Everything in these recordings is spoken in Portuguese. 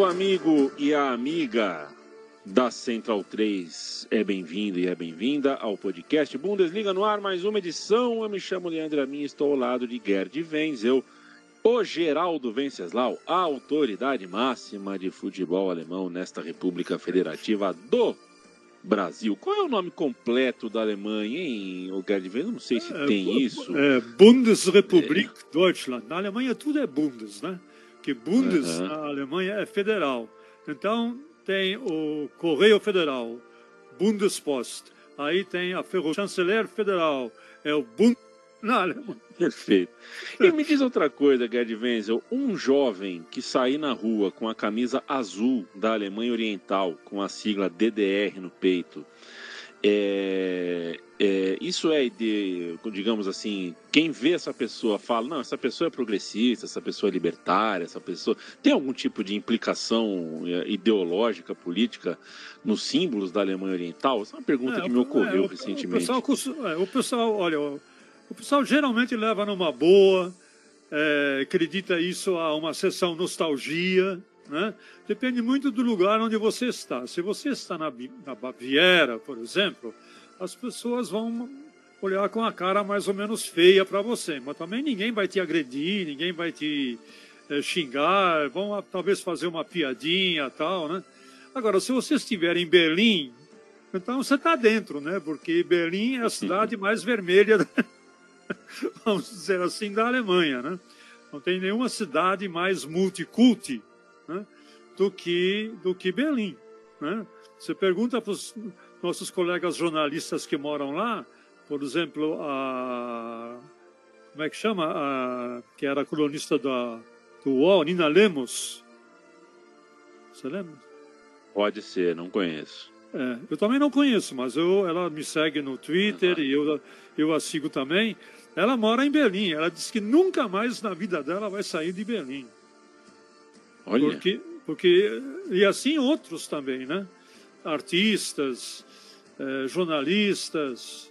O amigo e a amiga da Central 3 é bem-vindo e é bem-vinda ao podcast Bundesliga no ar, mais uma edição. Eu me chamo Leandro Amin, estou ao lado de Gerd Wenzel, o Geraldo Venceslau, a autoridade máxima de futebol alemão nesta República Federativa do Brasil. Qual é o nome completo da Alemanha, hein, o Gerd Wenzel? Não sei se É, tem bu- isso. É, Bundesrepublik Deutschland. Na Alemanha tudo é Bundes, né? Que Bundes Aham. na Alemanha é federal. Então tem o Correio Federal, Bundespost. Aí tem a Ferro Chanceler Federal, é o Bund na Alemanha. Perfeito. E me diz outra coisa, Gerd Wenzel. Um jovem que sair na rua com a camisa azul da Alemanha Oriental, com a sigla DDR no peito, é, é, isso é de, digamos assim, quem vê essa pessoa fala, não, essa pessoa é progressista, essa pessoa é libertária, essa pessoa tem algum tipo de implicação é, ideológica, política nos símbolos da Alemanha Oriental? Essa é uma pergunta É, que me ocorreu é, o- recentemente. O pessoal, é, o pessoal, olha, o, o pessoal geralmente leva numa boa, é, acredita isso a uma sessão nostalgia, né? Depende muito do lugar onde você está. Se você está na, na Baviera, por exemplo, as pessoas vão olhar com a cara mais ou menos feia para você, mas também ninguém vai te agredir, ninguém vai te eh, xingar, vão talvez fazer uma piadinha tal, né? Agora, se você estiver em Berlim, então você está dentro, né? Porque Berlim é a cidade mais vermelha, da- vamos dizer assim, da Alemanha, né? Não tem nenhuma cidade mais multiculti né? do que do que Berlim, né? Você pergunta para os nossos colegas jornalistas que moram lá, por exemplo, a como é que chama, a, que era colunista da do UOL, Nina Lemos. Você lembra? Pode ser, não conheço. É, eu também não conheço, mas eu, ela me segue no Twitter Aham. e eu, eu a sigo também. Ela mora em Berlim. Ela disse que nunca mais na vida dela vai sair de Berlim. Olha, Porque, porque e assim outros também, né? Artistas, eh, jornalistas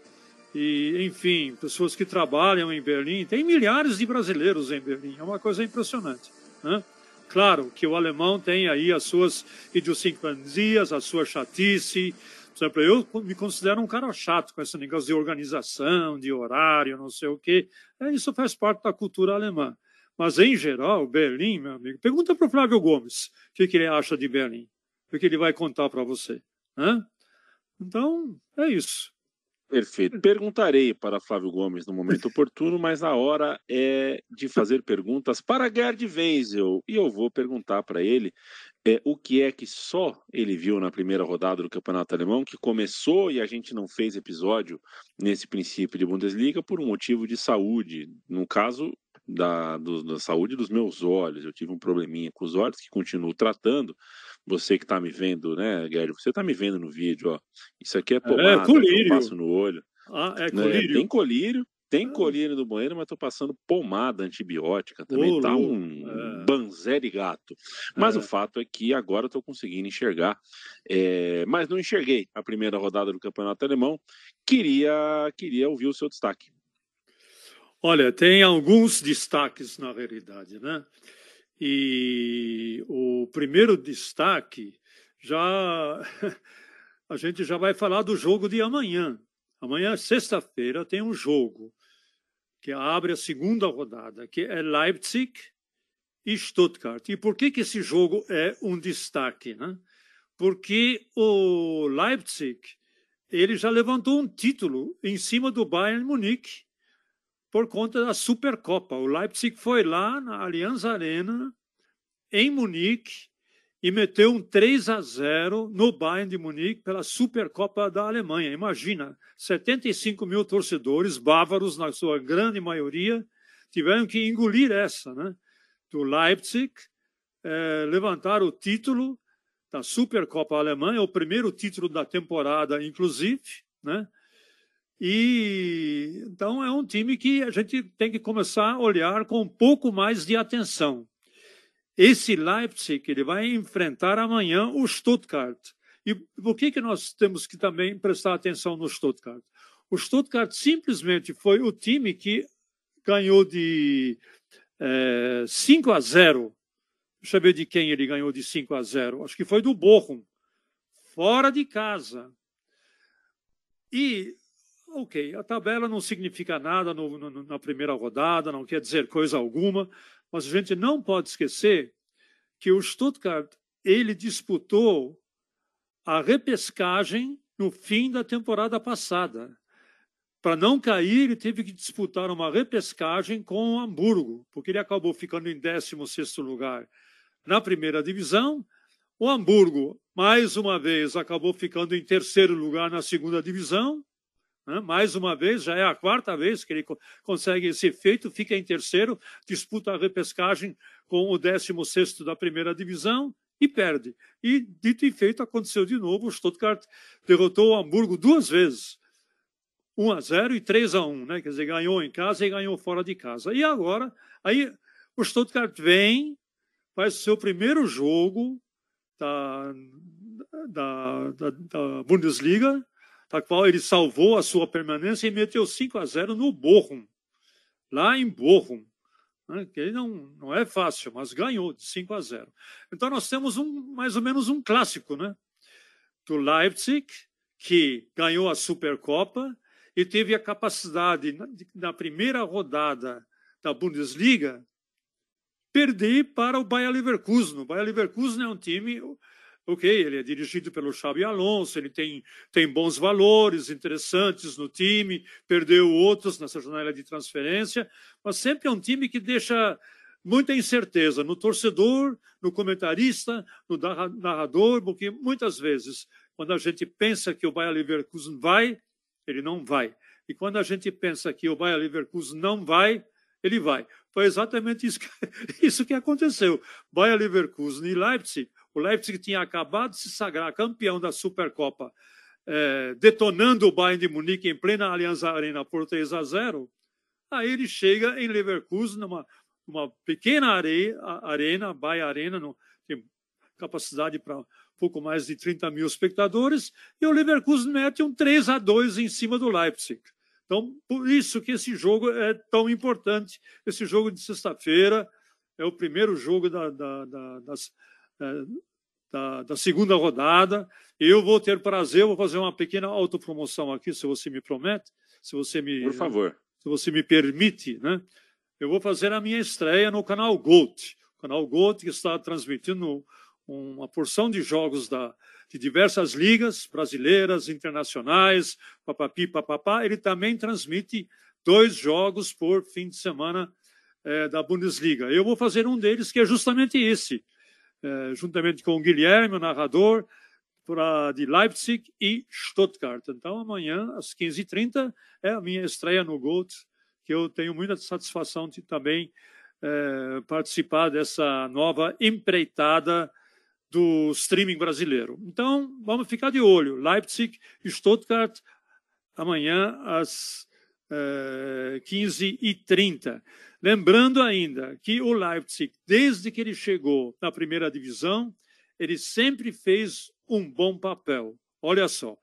e, enfim, pessoas que trabalham em Berlim. Tem milhares de brasileiros em Berlim. É uma coisa impressionante, né? Claro que o alemão tem aí as suas idiosincrasias, a sua chatice. Por exemplo, eu me considero um cara chato com esse negócio de organização, de horário, não sei o quê. É, Isso faz parte da cultura alemã. Mas, em geral, Berlim, meu amigo, pergunta para o Flávio Gomes o que, que ele acha de Berlim. O que ele vai contar para você. Né? Então, é isso. perfeito. Perguntarei para Flávio Gomes no momento oportuno, mas a hora é de fazer perguntas para Gerd Wenzel. E eu vou perguntar para ele é, o que é que só ele viu na primeira rodada do Campeonato Alemão, que começou e a gente não fez episódio nesse princípio de Bundesliga por um motivo de saúde. No caso, da, do- da saúde dos meus olhos. Eu tive um probleminha com os olhos que continuo tratando. Você que está me vendo, né, Gerd? Você está me vendo no vídeo, ó. Isso aqui é pomada que eu colírio. passo no olho. Ah, é né? colírio? Tem colírio, tem Ah. colírio no banheiro, mas tô passando pomada antibiótica também. Tá um É. banzé de gato. Mas É. o fato é que agora eu tô conseguindo enxergar. É, Mas não enxerguei a primeira rodada do Campeonato Alemão. Queria, queria ouvir o seu destaque. Olha, tem alguns destaques na realidade, né? E o primeiro destaque já a gente já vai falar do jogo de amanhã. Amanhã, sexta-feira, tem um jogo que abre a segunda rodada, que é Leipzig e Stuttgart. E por que que esse jogo é um destaque, né? Porque o Leipzig ele já levantou um título em cima do Bayern Munique por conta da Supercopa. O Leipzig foi lá na Allianz Arena, em Munique, e meteu um 3 a 0 no Bayern de Munique pela Supercopa da Alemanha. Imagina, 75 mil torcedores bávaros, na sua grande maioria, tiveram que engolir essa, né? Do Leipzig, eh, levantar o título da Supercopa Alemã, é o primeiro título da temporada, inclusive, né? E então é um time que a gente tem que começar a olhar com um pouco mais de atenção. Esse Leipzig ele vai enfrentar amanhã o Stuttgart. E por que que nós temos que também prestar atenção no Stuttgart? O Stuttgart simplesmente foi o time que ganhou de é, 5 a 0 Deixa eu ver de quem ele ganhou de 5 a 0. Acho que foi do Bochum, fora de casa. E, ok, a tabela não significa nada no, no, na primeira rodada, não quer dizer coisa alguma, mas a gente não pode esquecer que o Stuttgart ele disputou a repescagem no fim da temporada passada. Para não cair, ele teve que disputar uma repescagem com o Hamburgo, porque ele acabou ficando em 16 lugar na primeira divisão. O Hamburgo, mais uma vez, acabou ficando em terceiro lugar na segunda divisão. Né? Mais uma vez, já é a quarta vez que ele consegue esse feito, fica em terceiro, disputa a repescagem com o 16 da primeira divisão e perde. E, dito e feito, aconteceu de novo. O Stuttgart derrotou o Hamburgo duas vezes. 1 a 0 e 3 a 1, né? Quer dizer, ganhou em casa e ganhou fora de casa. E agora, aí o Stuttgart vem, faz o seu primeiro jogo da, da, da, da Bundesliga, da qual ele salvou a sua permanência e meteu 5 a 0 no Bochum, lá em Bochum né, que não, não é fácil, mas ganhou de 5 a 0. Então nós temos um, mais ou menos um clássico, né? Do Leipzig, que ganhou a Supercopa e teve a capacidade, na, na primeira rodada da Bundesliga, perder para o Bayer Leverkusen. O Bayer Leverkusen é um time Ok, ele é dirigido pelo Xabi Alonso, ele tem, tem bons valores interessantes no time, perdeu outros nessa janela de transferência, mas sempre é um time que deixa muita incerteza no torcedor, no comentarista, no narrador, porque muitas vezes, quando a gente pensa que o Bayer Leverkusen vai, ele não vai. E quando a gente pensa que o Bayer Leverkusen não vai, ele vai. Foi exatamente isso que, isso que aconteceu. Bayer Leverkusen e Leipzig o Leipzig tinha acabado de se sagrar campeão da Supercopa, é, detonando o Bayern de Munique em plena Aliança Arena por 3 a 0. Aí ele chega em Leverkusen, numa, numa pequena areia, arena, Bayern Arena, no, tem capacidade para pouco mais de 30 mil espectadores, e o Leverkusen mete um 3 a 2 em cima do Leipzig. Então, por isso que esse jogo é tão importante. Esse jogo de sexta-feira é o primeiro jogo da, da, da, das, da, da, segunda rodada. Eu vou ter prazer, vou fazer uma pequena autopromoção aqui, se você me promete, se você me, por favor, se você me permite, né? Eu vou fazer a minha estreia no canal Gold, o canal Gold que está transmitindo uma porção de jogos da, de diversas ligas brasileiras, internacionais, papapi, papapá. Ele também transmite dois jogos por fim de semana é, da Bundesliga. Eu vou fazer um deles que é justamente esse é, juntamente com o Guilherme, o narrador, pra, de Leipzig e Stuttgart. Então, amanhã, às 15h30, é a minha estreia no Gold, que eu tenho muita satisfação de também é, participar dessa nova empreitada do streaming brasileiro. Então, vamos ficar de olho. Leipzig e Stuttgart, amanhã, às é, 15h30. Lembrando ainda que o Leipzig, desde que ele chegou na primeira divisão, ele sempre fez um bom papel. Olha só,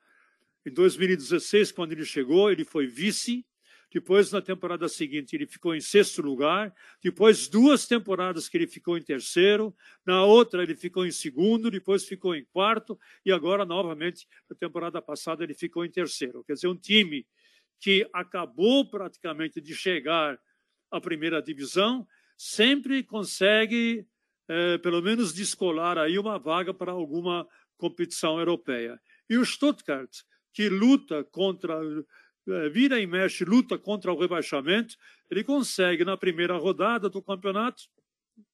em 2016, quando ele chegou, ele foi vice. Depois, na temporada seguinte, ele ficou em sexto lugar. Depois, duas temporadas que ele ficou em terceiro. Na outra, ele ficou em segundo. Depois, ficou em quarto. E agora, novamente, na temporada passada, ele ficou em terceiro. Quer dizer, um time que acabou praticamente de chegar a primeira divisão, sempre consegue, é, pelo menos, descolar aí uma vaga para alguma competição europeia. E o Stuttgart, que luta contra, é, vira e mexe, luta contra o rebaixamento, ele consegue, na primeira rodada do campeonato,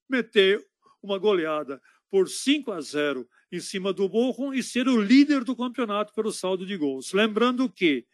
meter uma goleada por 5 a 0 em cima do Bochum e ser o líder do campeonato pelo saldo de gols. Lembrando que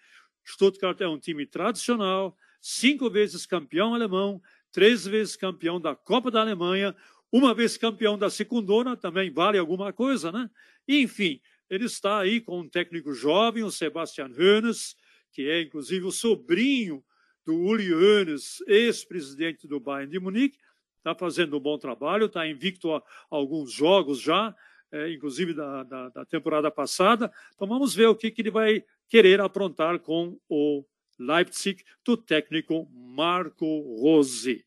Stuttgart é um time tradicional, cinco vezes campeão alemão, três vezes campeão da Copa da Alemanha, uma vez campeão da Secundona, também vale alguma coisa, né? enfim, ele está aí com um técnico jovem, o Sebastian Hoeneß, que é inclusive o sobrinho do Uli Hoeneß, ex-presidente do Bayern de Munique, está fazendo um bom trabalho, está invicto a, alguns jogos já, é, inclusive da, da, da, temporada passada. Então vamos ver o que, que ele vai querer aprontar com o Leipzig, do técnico Marco Rose.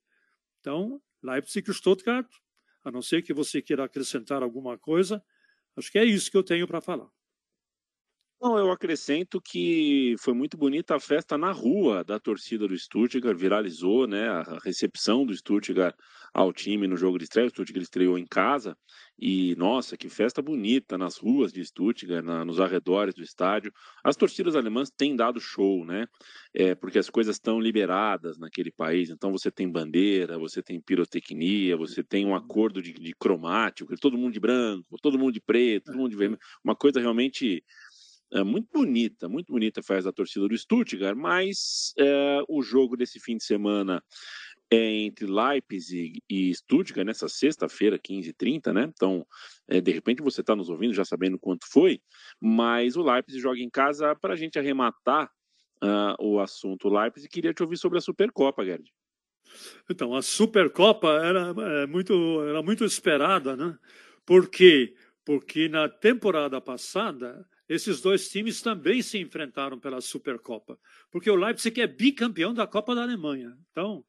Então, Leipzig e Stuttgart, A não ser que você queira acrescentar alguma coisa, acho que é isso que eu tenho para falar. Não, eu acrescento que foi muito bonita a festa na rua da torcida do Stuttgart, viralizou, né, a recepção do Stuttgart ao time no jogo de estreia, o Stuttgart estreou em casa, e nossa, que festa bonita nas ruas de Stuttgart, na, nos arredores do estádio. As torcidas alemãs têm dado show, né, é, porque as coisas estão liberadas naquele país, então você tem bandeira, você tem pirotecnia, você tem um acordo de, de cromático, todo mundo de branco, todo mundo de preto, todo mundo de vermelho, uma coisa realmente é muito bonita, muito bonita faz a torcida do Stuttgart, mas é, o jogo desse fim de semana é entre Leipzig e Stuttgart, nessa sexta-feira, 15h30, né? Então, é, de repente você está nos ouvindo já sabendo quanto foi, mas o Leipzig joga em casa para a gente arrematar uh, o assunto Leipzig. Queria te ouvir sobre a Supercopa, Gerd. Então, a Supercopa era, é, muito, era muito esperada, né? Por quê? Porque na temporada passada esses dois times também se enfrentaram pela Supercopa, porque o Leipzig é bicampeão da Copa da Alemanha. Então,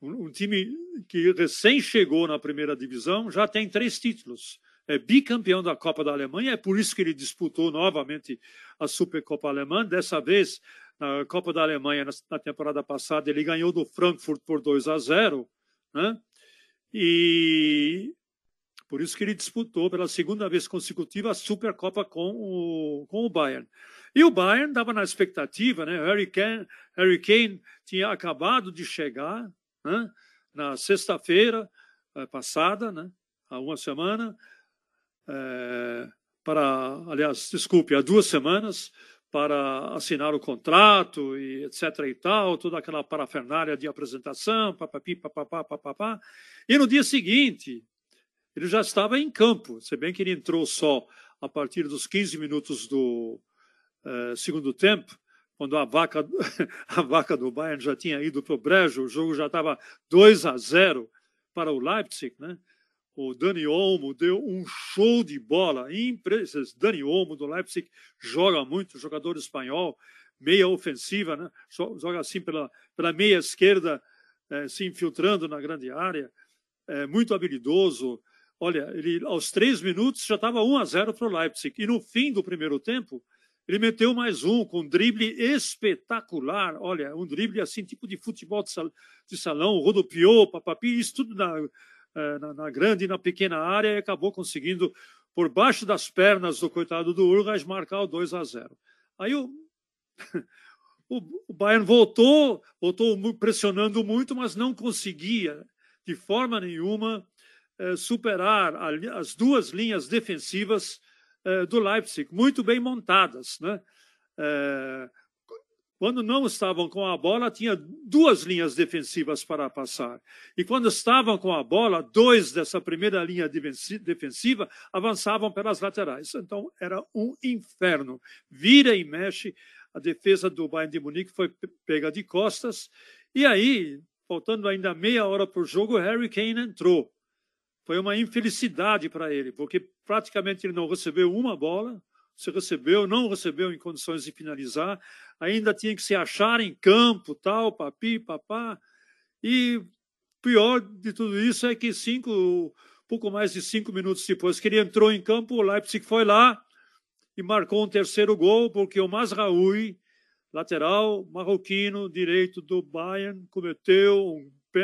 um, time que recém chegou na primeira divisão já tem três títulos. É bicampeão da Copa da Alemanha, é por isso que ele disputou novamente a Supercopa Alemã. Dessa vez, na Copa da Alemanha, na, temporada passada, ele ganhou do Frankfurt por 2 a 0. Né? E por isso que ele disputou pela segunda vez consecutiva a Supercopa com o, com o Bayern. E o Bayern estava na expectativa, né? Harry Kane, Harry Kane tinha acabado de chegar né? na sexta-feira eh, passada, né? há uma semana, é, para, aliás, desculpe, há duas semanas, para assinar o contrato e etc e tal, toda aquela parafernália de apresentação, papapi, papapá, papapá. E no dia seguinte, ele já estava em campo, se bem que ele entrou só a partir dos 15 minutos do uh, segundo tempo, quando a vaca, a vaca do Bayern já tinha ido para o brejo, o jogo já estava 2 a 0 para o Leipzig, né? O Dani Olmo deu um show de bola. Dani Olmo do Leipzig joga muito, jogador espanhol, meia ofensiva, né? joga assim pela, pela meia esquerda, eh, se infiltrando na grande área, é, muito habilidoso, Olha, ele aos três minutos já estava 1 a 0 para o Leipzig. E no fim do primeiro tempo, ele meteu mais um com um drible espetacular. Olha, um drible assim, tipo de futebol de, sal, de salão, rodopiou, papapi, isso tudo na, eh, na, na, grande e na pequena área e acabou conseguindo, por baixo das pernas do coitado do Urgas, marcar o 2 a 0. Aí o, o, Bayern voltou, voltou pressionando muito, mas não conseguia de forma nenhuma superar as duas linhas defensivas eh, do Leipzig, muito bem montadas. Né? Eh, quando não estavam com a bola, tinha duas linhas defensivas para passar. E quando estavam com a bola, dois dessa primeira linha defensiva avançavam pelas laterais. Então, era um inferno. Vira e mexe. A defesa do Bayern de Munique foi pega de costas. E aí, faltando ainda meia hora por jogo, Harry Kane entrou foi uma infelicidade para ele, porque praticamente ele não recebeu uma bola, se recebeu, não recebeu em condições de finalizar, ainda tinha que se achar em campo, tal, papi, papá. E pior de tudo isso é que cinco, pouco mais de cinco minutos depois que ele entrou em campo, o Leipzig foi lá e marcou um terceiro gol, porque o Masraoui, lateral marroquino direito do Bayern, cometeu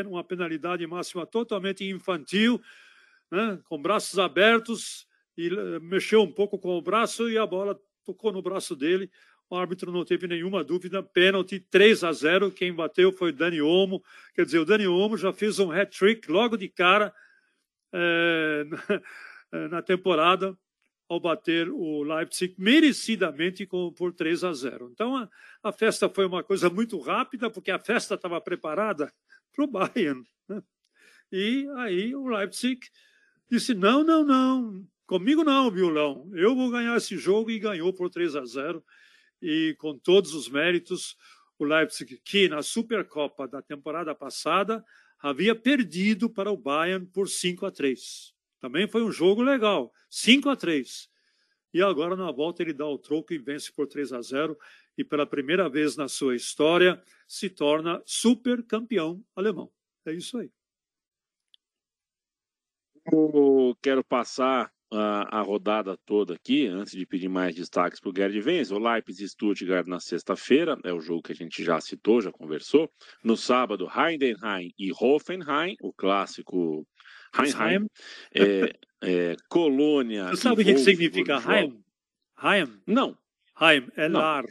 uma penalidade máxima totalmente infantil, né, com braços abertos e eh, mexeu um pouco com o braço e a bola tocou no braço dele. O árbitro não teve nenhuma dúvida, pênalti 3 a 0. Quem bateu foi Dani Olmo. Quer dizer, o Dani Olmo já fez um hat-trick logo de cara é, na, temporada ao bater o Leipzig merecidamente por 3 a 0. Então a, a festa foi uma coisa muito rápida, porque a festa estava preparada para o Bayern. Né? E aí o Leipzig Disse: não, não, não, comigo não, violão. Eu vou ganhar esse jogo e ganhou por 3 a 0. E com todos os méritos, o Leipzig, que na Supercopa da temporada passada havia perdido para o Bayern por 5 a 3. Também foi um jogo legal, 5 a 3. E agora na volta ele dá o troco e vence por 3 a 0 e pela primeira vez na sua história se torna super campeão alemão. É isso aí. Eu quero passar a, a, rodada toda aqui, antes de pedir mais destaques para o Gerd. O Leipzig Stuttgart na sexta-feira, é o jogo que a gente já citou, já conversou. No sábado, Heidenheim e Hoffenheim, o clássico Heinheim. É, é, Colônia. Você sabe o que, que significa Heim? Heim? Não. Heim é Não. lar.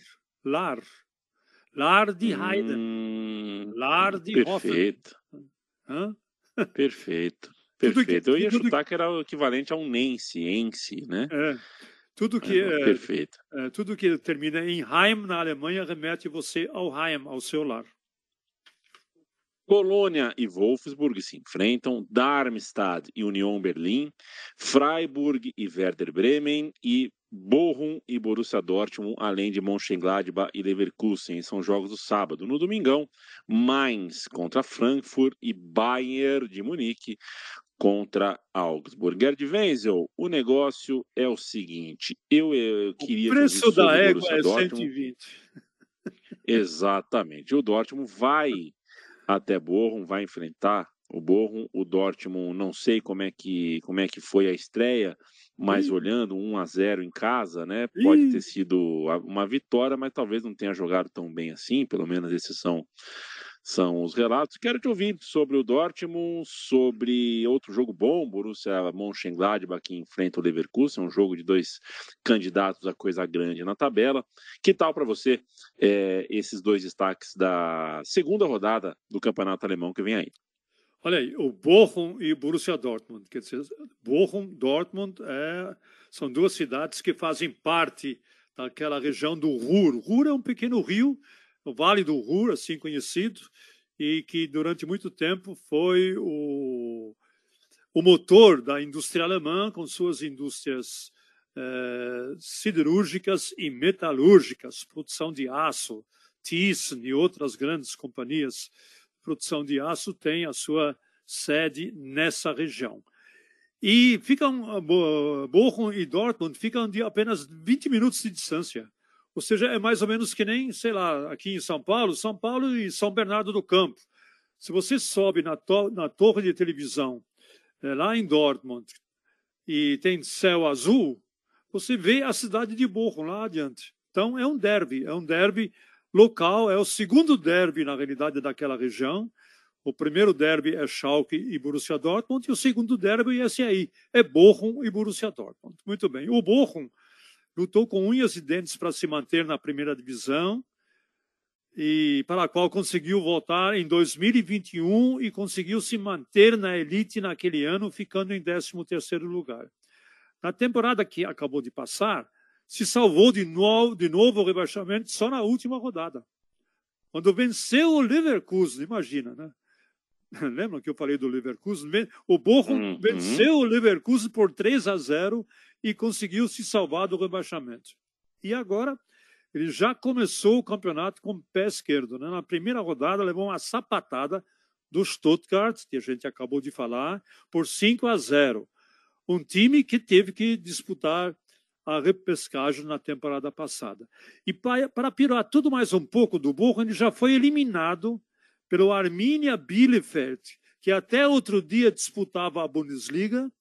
Lar. Lar de Haydn. Hum, lar de Perfeito. Hã? Perfeito. Perfeito. Que, Eu ia chutar que... que era o equivalente a um Nense, Ense, né? É. Tudo que, é, perfeito. É, tudo que termina em Heim na Alemanha remete você ao Heim, ao seu lar. Colônia e Wolfsburg se enfrentam, Darmstadt e Union Berlim, Freiburg e Werder Bremen e Bochum e Borussia Dortmund, além de Mönchengladbach e Leverkusen, são jogos do sábado. No domingão, Mainz contra Frankfurt e Bayern de Munique contra Augsburg. Gerd Wenzel, o negócio é o seguinte, eu, eu queria... O preço da égua é Dortmund. 120. Exatamente. O Dortmund vai até Bochum, vai enfrentar o Bochum, o Dortmund, não sei como é que, como é que foi a estreia, mas Ih. olhando 1 a 0 em casa, né, pode Ih. ter sido uma vitória, mas talvez não tenha jogado tão bem assim, pelo menos esses são são os relatos. Quero te ouvir sobre o Dortmund, sobre outro jogo bom, Borussia Mönchengladbach que enfrenta o Leverkusen, um jogo de dois candidatos a coisa grande na tabela. Que tal para você é, esses dois destaques da segunda rodada do Campeonato Alemão que vem aí? Olha aí, o Bochum e o Borussia Dortmund. Quer dizer, Bochum, Dortmund é, são duas cidades que fazem parte daquela região do Ruhr. Ruhr é um pequeno rio o Vale do Ruhr, assim conhecido, e que durante muito tempo foi o, o motor da indústria alemã, com suas indústrias eh, siderúrgicas e metalúrgicas, produção de aço, Thyssen e outras grandes companhias de produção de aço têm a sua sede nessa região. E ficam, Bochum e Dortmund ficam de apenas 20 minutos de distância. Ou seja, é mais ou menos que nem, sei lá, aqui em São Paulo, São Paulo e São Bernardo do Campo. Se você sobe na, to na torre de televisão, é, lá em Dortmund, e tem céu azul, você vê a cidade de Bochum lá adiante. Então é um derby, é um derby local, é o segundo derby, na realidade, daquela região. O primeiro derby é Schalke e Borussia Dortmund, e o segundo derby é esse aí, é Bochum e Borussia Dortmund. Muito bem. O Bochum lutou com unhas e dentes para se manter na primeira divisão e para a qual conseguiu voltar em 2021 e conseguiu se manter na elite naquele ano, ficando em 13º lugar. Na temporada que acabou de passar, se salvou de novo, de novo o rebaixamento só na última rodada. Quando venceu o Leverkusen, imagina, né? Lembra que eu falei do Leverkusen? O Bochum uhum. venceu o Leverkusen por 3 a 0 e conseguiu se salvar do rebaixamento. E agora ele já começou o campeonato com o pé esquerdo. Né? Na primeira rodada levou uma sapatada do Stuttgart, que a gente acabou de falar, por 5 a 0. Um time que teve que disputar a repescagem na temporada passada. E para piorar tudo mais um pouco do burro, ele já foi eliminado pelo Arminia Bielefeld, que até outro dia disputava a Bundesliga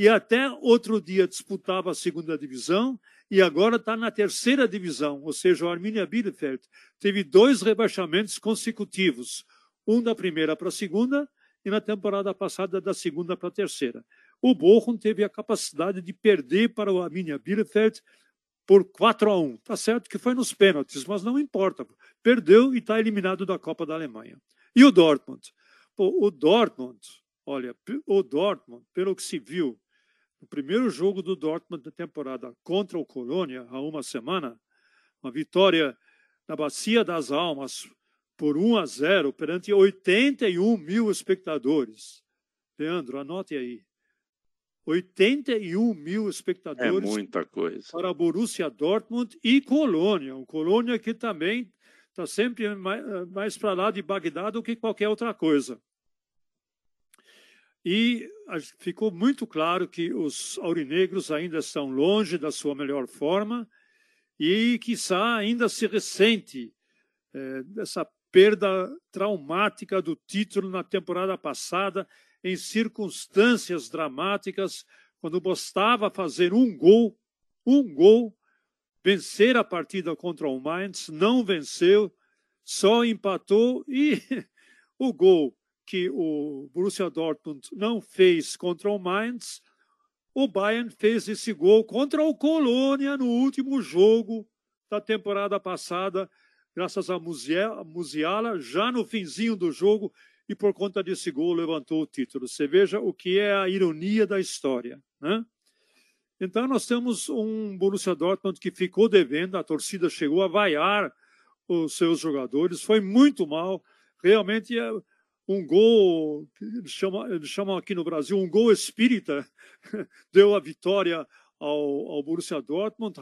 e até outro dia disputava a segunda divisão e agora está na terceira divisão, ou seja, o Arminia Bielefeld teve dois rebaixamentos consecutivos, um da primeira para a segunda e na temporada passada da segunda para a terceira. O Bochum teve a capacidade de perder para o Arminia Bielefeld por 4 a 1. Tá certo que foi nos pênaltis, mas não importa. Perdeu e está eliminado da Copa da Alemanha. E o Dortmund? Pô, o Dortmund, olha, o Dortmund, pelo que se viu, no primeiro jogo do Dortmund da temporada contra o Colônia, há uma semana, uma vitória na Bacia das Almas por 1 a 0 perante 81 mil espectadores. Leandro, anote aí. 81 mil espectadores. É muita coisa. Para Borussia Dortmund e Colônia. Um Colônia que também está sempre mais, mais para lá de Bagdá do que qualquer outra coisa. E ficou muito claro que os aurinegros ainda estão longe da sua melhor forma e, quiçá, ainda se ressente é, dessa perda traumática do título na temporada passada. em circunstâncias dramáticas, quando bastava fazer um gol, um gol, vencer a partida contra o Mainz, não venceu, só empatou e o gol que o Borussia Dortmund não fez contra o Mainz, o Bayern fez esse gol contra o Colônia no último jogo da temporada passada, graças a Musiala, já no finzinho do jogo, e por conta desse gol levantou o título. Você veja o que é a ironia da história. Né? Então nós temos um Borussia Dortmund que ficou devendo, a torcida chegou a vaiar os seus jogadores, foi muito mal. Realmente é um gol, eles chamam, eles chamam aqui no Brasil um gol espírita, deu a vitória ao, ao Borussia Dortmund.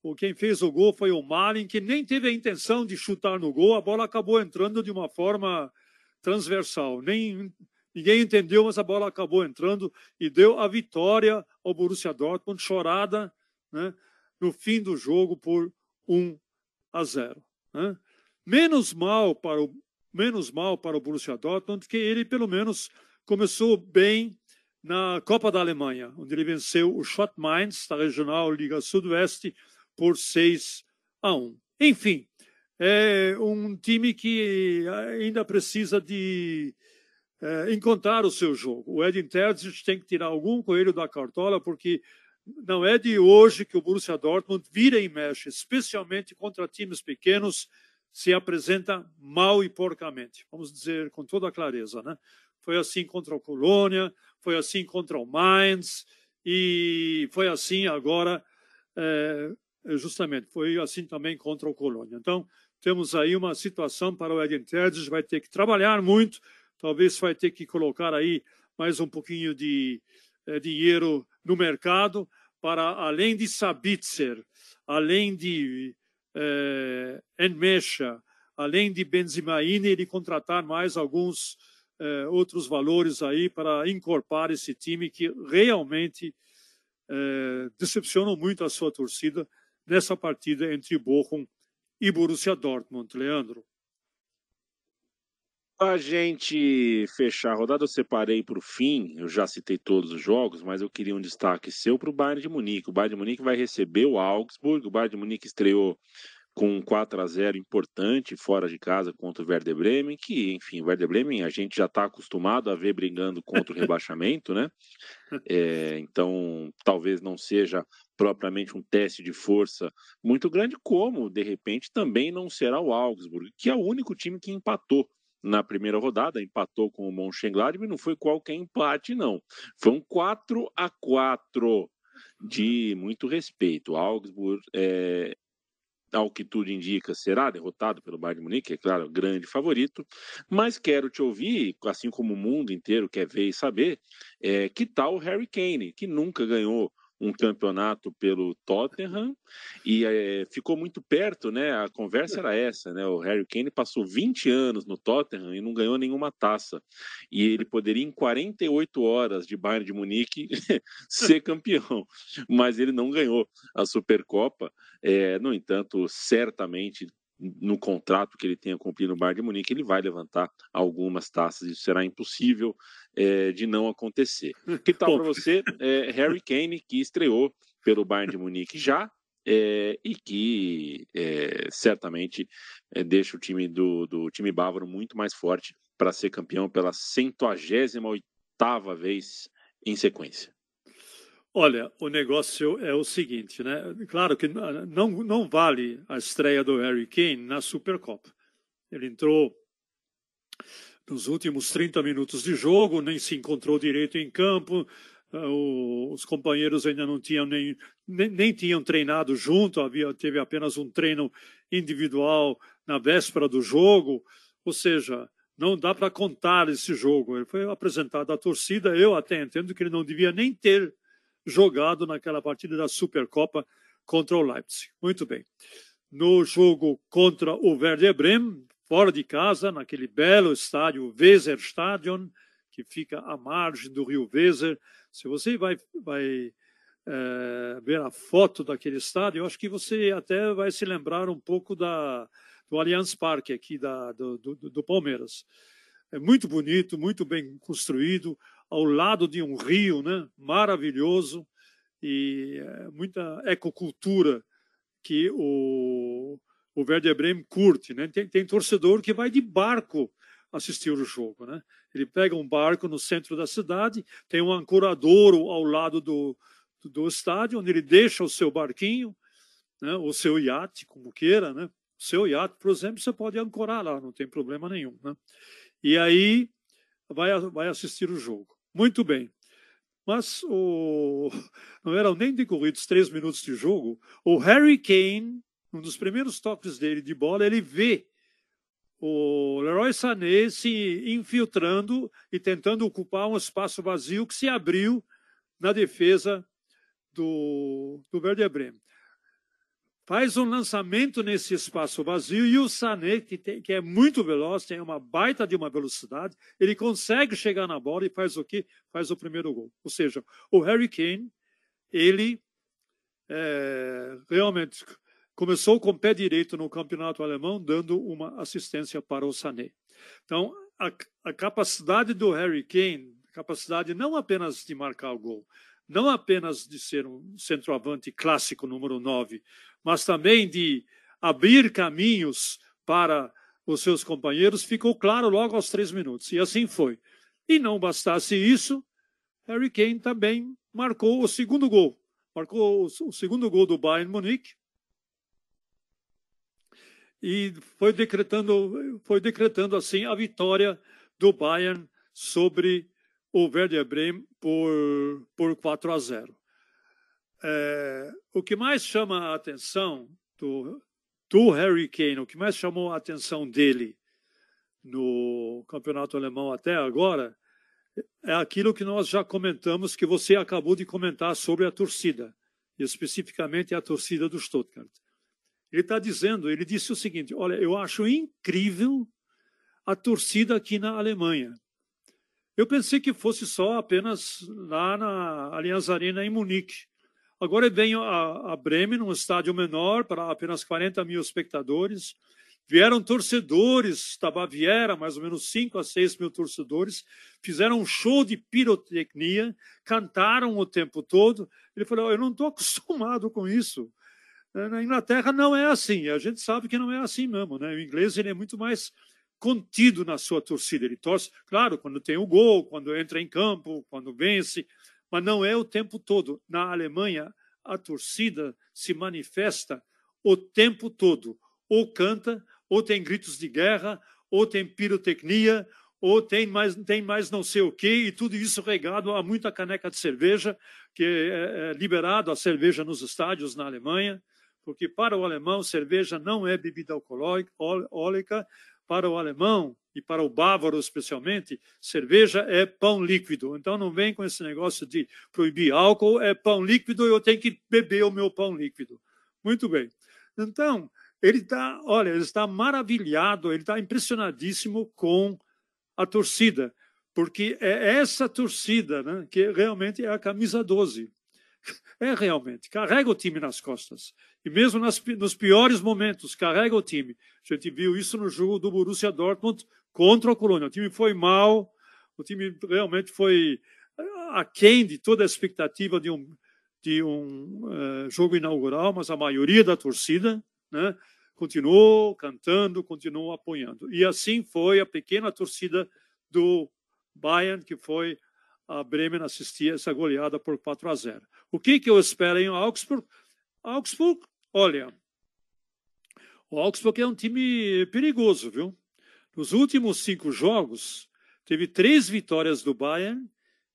O quem fez o gol foi o Malin, que nem teve a intenção de chutar no gol, a bola acabou entrando de uma forma transversal. Nem, ninguém entendeu, mas a bola acabou entrando e deu a vitória ao Borussia Dortmund, chorada né, no fim do jogo por 1 a 0. Né? Menos mal para o menos mal para o Borussia Dortmund, que ele pelo menos começou bem na Copa da Alemanha, onde ele venceu o Schott Mainz da Regional Liga Sudoeste por 6 a 1. Enfim, é um time que ainda precisa de é, encontrar o seu jogo. O Edin Terzic tem que tirar algum coelho da cartola, porque não é de hoje que o Borussia Dortmund vira e mexe, especialmente contra times pequenos, se apresenta mal e porcamente. Vamos dizer com toda a clareza, né? Foi assim contra o Colônia, foi assim contra o Mainz e foi assim agora, é, justamente, foi assim também contra o Colônia. Então, temos aí uma situação para o Edin Terzic, vai ter que trabalhar muito, talvez vai ter que colocar aí mais um pouquinho de é, dinheiro no mercado para, além de Sabitzer, além de Enmecha, além de Benzimaine, ele contratar mais alguns é, outros valores aí para incorporar esse time que realmente é, decepcionou muito a sua torcida nessa partida entre Bochum e Borussia Dortmund, Leandro. A gente fechar a rodada, eu separei para o fim, eu já citei todos os jogos, mas eu queria um destaque seu para o Bayern de Munique. O Bayern de Munique vai receber o Augsburg, o Bayern de Munique estreou com um 4 a 0 importante fora de casa contra o Werder Bremen, que, enfim, o Werder Bremen a gente já está acostumado a ver brigando contra o rebaixamento, né? É, então, talvez não seja propriamente um teste de força muito grande, como, de repente, também não será o Augsburg, que é o único time que empatou na primeira rodada, empatou com o Mönchengladbach, não foi qualquer empate, não. Foi um 4 a 4 de muito respeito. Augsburg é, ao que tudo indica, será derrotado pelo Bayern de Munique, é claro, grande favorito, mas quero te ouvir, assim como o mundo inteiro quer ver e saber, é, que tal o Harry Kane, que nunca ganhou um campeonato pelo Tottenham e é, ficou muito perto, né? A conversa era essa, né? O Harry Kane passou 20 anos no Tottenham e não ganhou nenhuma taça. E ele poderia, em 48 horas de Bayern de Munique, ser campeão, mas ele não ganhou a Supercopa. É, no entanto, certamente no contrato que ele tenha cumprido no Bayern de Munique, ele vai levantar algumas taças. Isso será impossível é, de não acontecer. Que tal para você, é, Harry Kane, que estreou pelo Bayern de Munique já é, e que certamente deixa o time do, do time bávaro muito mais forte para ser campeão pela 188 vez em sequência. Olha, o negócio é o seguinte, né? Claro que não, não vale a estreia do Harry Kane na Supercopa. Ele entrou nos últimos 30 minutos de jogo, nem se encontrou direito em campo, ah, os companheiros ainda não tinham nem, nem, nem, tinham treinado junto, havia, teve apenas um treino individual na véspera do jogo, ou seja, não dá para contar esse jogo. Ele foi apresentado à torcida, eu até entendo que ele não devia nem ter jogado naquela partida da Supercopa contra o Leipzig. Muito bem. No jogo contra o Werder Bremen, fora de casa, naquele belo estádio Weserstadion, que fica à margem do rio Weser, se você vai, vai é, ver a foto daquele estádio, eu acho que você até vai se lembrar um pouco da, do Allianz Parque aqui da, do, do, do Palmeiras. É muito bonito, muito bem construído ao lado de um rio, né? Maravilhoso e é, muita ecocultura que o, o Werder Bremen curte, né? Tem, tem torcedor que vai de barco assistir o jogo, né? Ele pega um barco no centro da cidade, tem um ancoradouro ao lado do, do, do estádio, onde ele deixa o seu barquinho, né? o seu iate, como queira, né? O seu iate, por exemplo, você pode ancorar lá, não tem problema nenhum, né? E aí vai, vai assistir o jogo. Muito bem. Mas o, não eram nem decorridos três minutos de jogo. O Harry Kane, um dos primeiros toques dele de bola, ele vê o Leroy Sané se infiltrando e tentando ocupar um espaço vazio que se abriu na defesa do, do Werder Bremen. Faz um lançamento nesse espaço vazio e o Sané, que, tem, que é muito veloz, tem uma baita de uma velocidade, ele consegue chegar na bola e faz o quê? Faz o primeiro gol. Ou seja, o Harry Kane, ele é, realmente começou com o pé direito no campeonato alemão, dando uma assistência para o Sané. Então, a, a capacidade do Harry Kane, capacidade não apenas de marcar o gol, não apenas de ser um centroavante clássico número 9, mas também de abrir caminhos para os seus companheiros, ficou claro logo aos três minutos. E assim foi. E não bastasse isso, Harry Kane também marcou o segundo gol. Marcou o segundo gol do Bayern Munique, e foi decretando, foi decretando assim a vitória do Bayern sobre o Werder Bremen por, por 4 a 0. É, o que mais chama a atenção do, do Harry Kane, o que mais chamou a atenção dele no campeonato alemão até agora, é aquilo que nós já comentamos, que você acabou de comentar sobre a torcida, especificamente a torcida do Stuttgart. Ele está dizendo, ele disse o seguinte: olha, eu acho incrível a torcida aqui na Alemanha. Eu pensei que fosse só apenas lá na Allianz Arena em Munique. Agora venho a, a Bremen, num estádio menor, para apenas 40 mil espectadores. Vieram torcedores da Baviera, mais ou menos 5 a 6 mil torcedores, fizeram um show de pirotecnia, cantaram o tempo todo. Ele falou: Eu não estou acostumado com isso. Na Inglaterra não é assim, a gente sabe que não é assim mesmo. Né? O inglês ele é muito mais contido na sua torcida. Ele torce, claro, quando tem o gol, quando entra em campo, quando vence, mas não é o tempo todo. Na Alemanha, a torcida se manifesta o tempo todo. Ou canta, ou tem gritos de guerra, ou tem pirotecnia, ou tem mais, tem mais não sei o quê, e tudo isso regado a muita caneca de cerveja, que é, é liberado a cerveja nos estádios na Alemanha porque para o alemão cerveja não é bebida alcoólica, para o alemão e para o bávaro especialmente, cerveja é pão líquido. Então não vem com esse negócio de proibir álcool, é pão líquido, eu tenho que beber o meu pão líquido. Muito bem. Então, ele está, olha, ele está maravilhado, ele está impressionadíssimo com a torcida, porque é essa torcida né, que realmente é a camisa 12. É realmente, carrega o time nas costas. E mesmo nas, nos piores momentos, carrega o time. A gente viu isso no jogo do Borussia Dortmund contra o Colônia. O time foi mal, o time realmente foi aquém de toda a expectativa de um, de um uh, jogo inaugural, mas a maioria da torcida né, continuou cantando, continuou apoiando. E assim foi a pequena torcida do Bayern, que foi a Bremen assistir essa goleada por 4 a 0. O que, que eu espero em Augsburg? Augsburg Olha, o Augsburg é um time perigoso, viu? Nos últimos cinco jogos, teve três vitórias do Bayern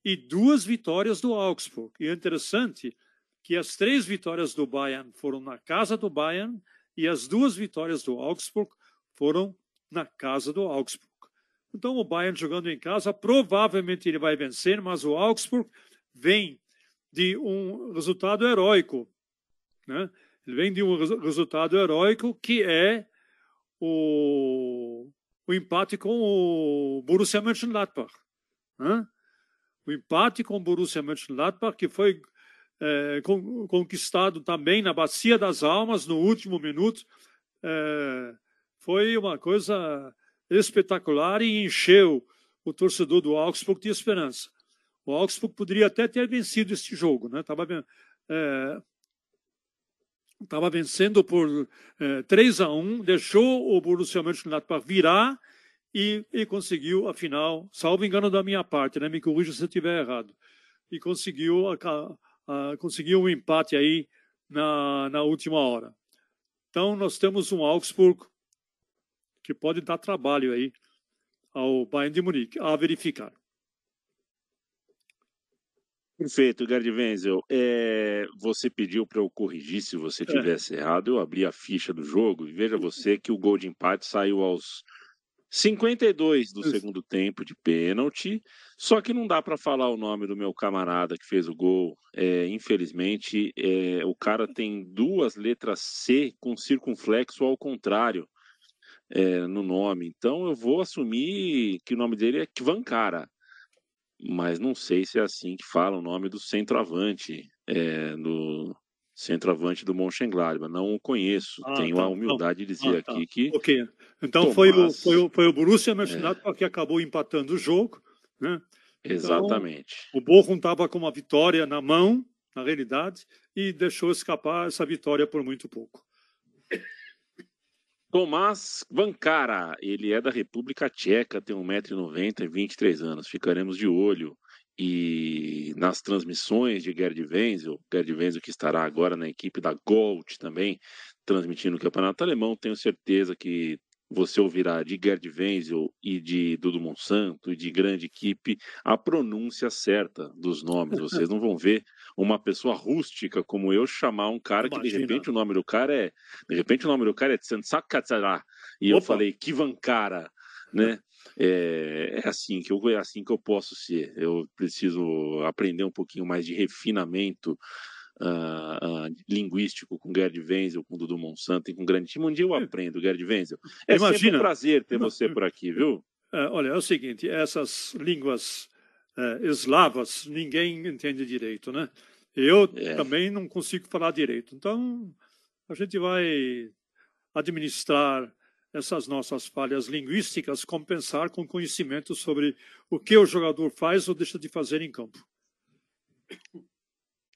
e duas vitórias do Augsburg. E é interessante que as três vitórias do Bayern foram na casa do Bayern e as duas vitórias do Augsburg foram na casa do Augsburg. Então, o Bayern jogando em casa, provavelmente ele vai vencer, mas o Augsburg vem de um resultado heróico. Né? Ele vem de um resultado heróico que é o, o empate com o Borussia Mönchengladbach. Né? O empate com o Borussia Mönchengladbach, que foi é, conquistado também na Bacia das Almas no último minuto, é, foi uma coisa espetacular e encheu o torcedor do Augsburg de esperança. O Augsburg poderia até ter vencido este jogo, né? Tava, é, estava vencendo por é, 3 a 1, deixou o Borussia Mönchengladbach virar e, e, conseguiu a final, salvo engano da minha parte, né? me corrija se eu estiver errado, e conseguiu, a, a, conseguiu um empate aí na, na última hora. Então nós temos um Augsburg que pode dar trabalho aí ao Bayern de Munique, a verificar. Perfeito, Gerd Wenzel. É, você pediu para eu corrigir se você é. tivesse é. errado. Eu abri a ficha do jogo e veja você que o gol de empate saiu aos 52 do segundo tempo de pênalti. Só que não dá para falar o nome do meu camarada que fez o gol. É, infelizmente, é, o cara tem duas letras C com circunflexo ao contrário é, no nome. Então eu vou assumir que o nome dele é Kvankara mas não sei se é assim que fala o nome do centroavante, é, do centroavante do Mönchengladbach. Não o conheço, ah, tenho tá, a humildade de dizer ah, tá. aqui que... Ok, então Tomás... foi, o, foi, o, foi o Borussia Mönchengladbach é. que acabou empatando o jogo, né? Então, Exatamente. o Bochum estava com uma vitória na mão, na realidade, e deixou escapar essa vitória por muito pouco. Tomás Vancara, ele é da República Tcheca, tem 1,90m e 23 anos. Ficaremos de olho e nas transmissões de Gerd Wenzel, Gerd Wenzel que estará agora na equipe da Gold também, transmitindo o Campeonato Alemão, tenho certeza que você ouvirá de Gerd Wenzel e de Dudu Monsanto e de grande equipe a pronúncia certa dos nomes. Vocês não vão ver uma pessoa rústica como eu chamar um cara Imagina. que de repente o nome do cara é de repente o nome do cara é Tsantsakatsara e Opa. eu falei Kivankara, né? É, é, assim que eu é assim que eu posso ser. Eu preciso aprender um pouquinho mais de refinamento uh, uh, linguístico com Gerd Wenzel, com Dudu Monsanto e com um grande time. Um dia eu é. aprendo, Gerd Wenzel. É Imagina, sempre um prazer ter você por aqui, viu? É, olha, é o seguinte, essas línguas é, eslavas ninguém entende direito, né? Eu é. também não consigo falar direito. Então, a gente vai administrar essas nossas falhas linguísticas, compensar com conhecimento sobre o que o jogador faz ou deixa de fazer em campo.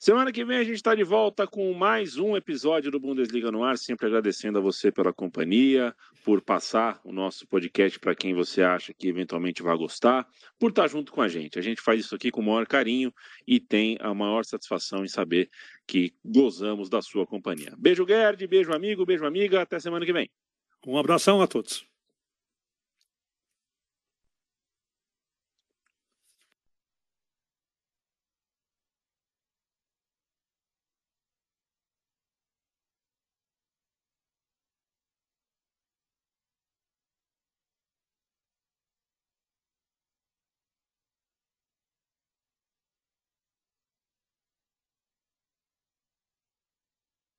Semana que vem a gente está de volta com mais um episódio do Bundesliga no ar. Sempre agradecendo a você pela companhia, por passar o nosso podcast para quem você acha que eventualmente vai gostar, por estar tá junto com a gente. A gente faz isso aqui com o maior carinho e tem a maior satisfação em saber que gozamos da sua companhia. Beijo, Gerd, beijo, amigo, beijo, amiga. Até semana que vem. Um abração a todos.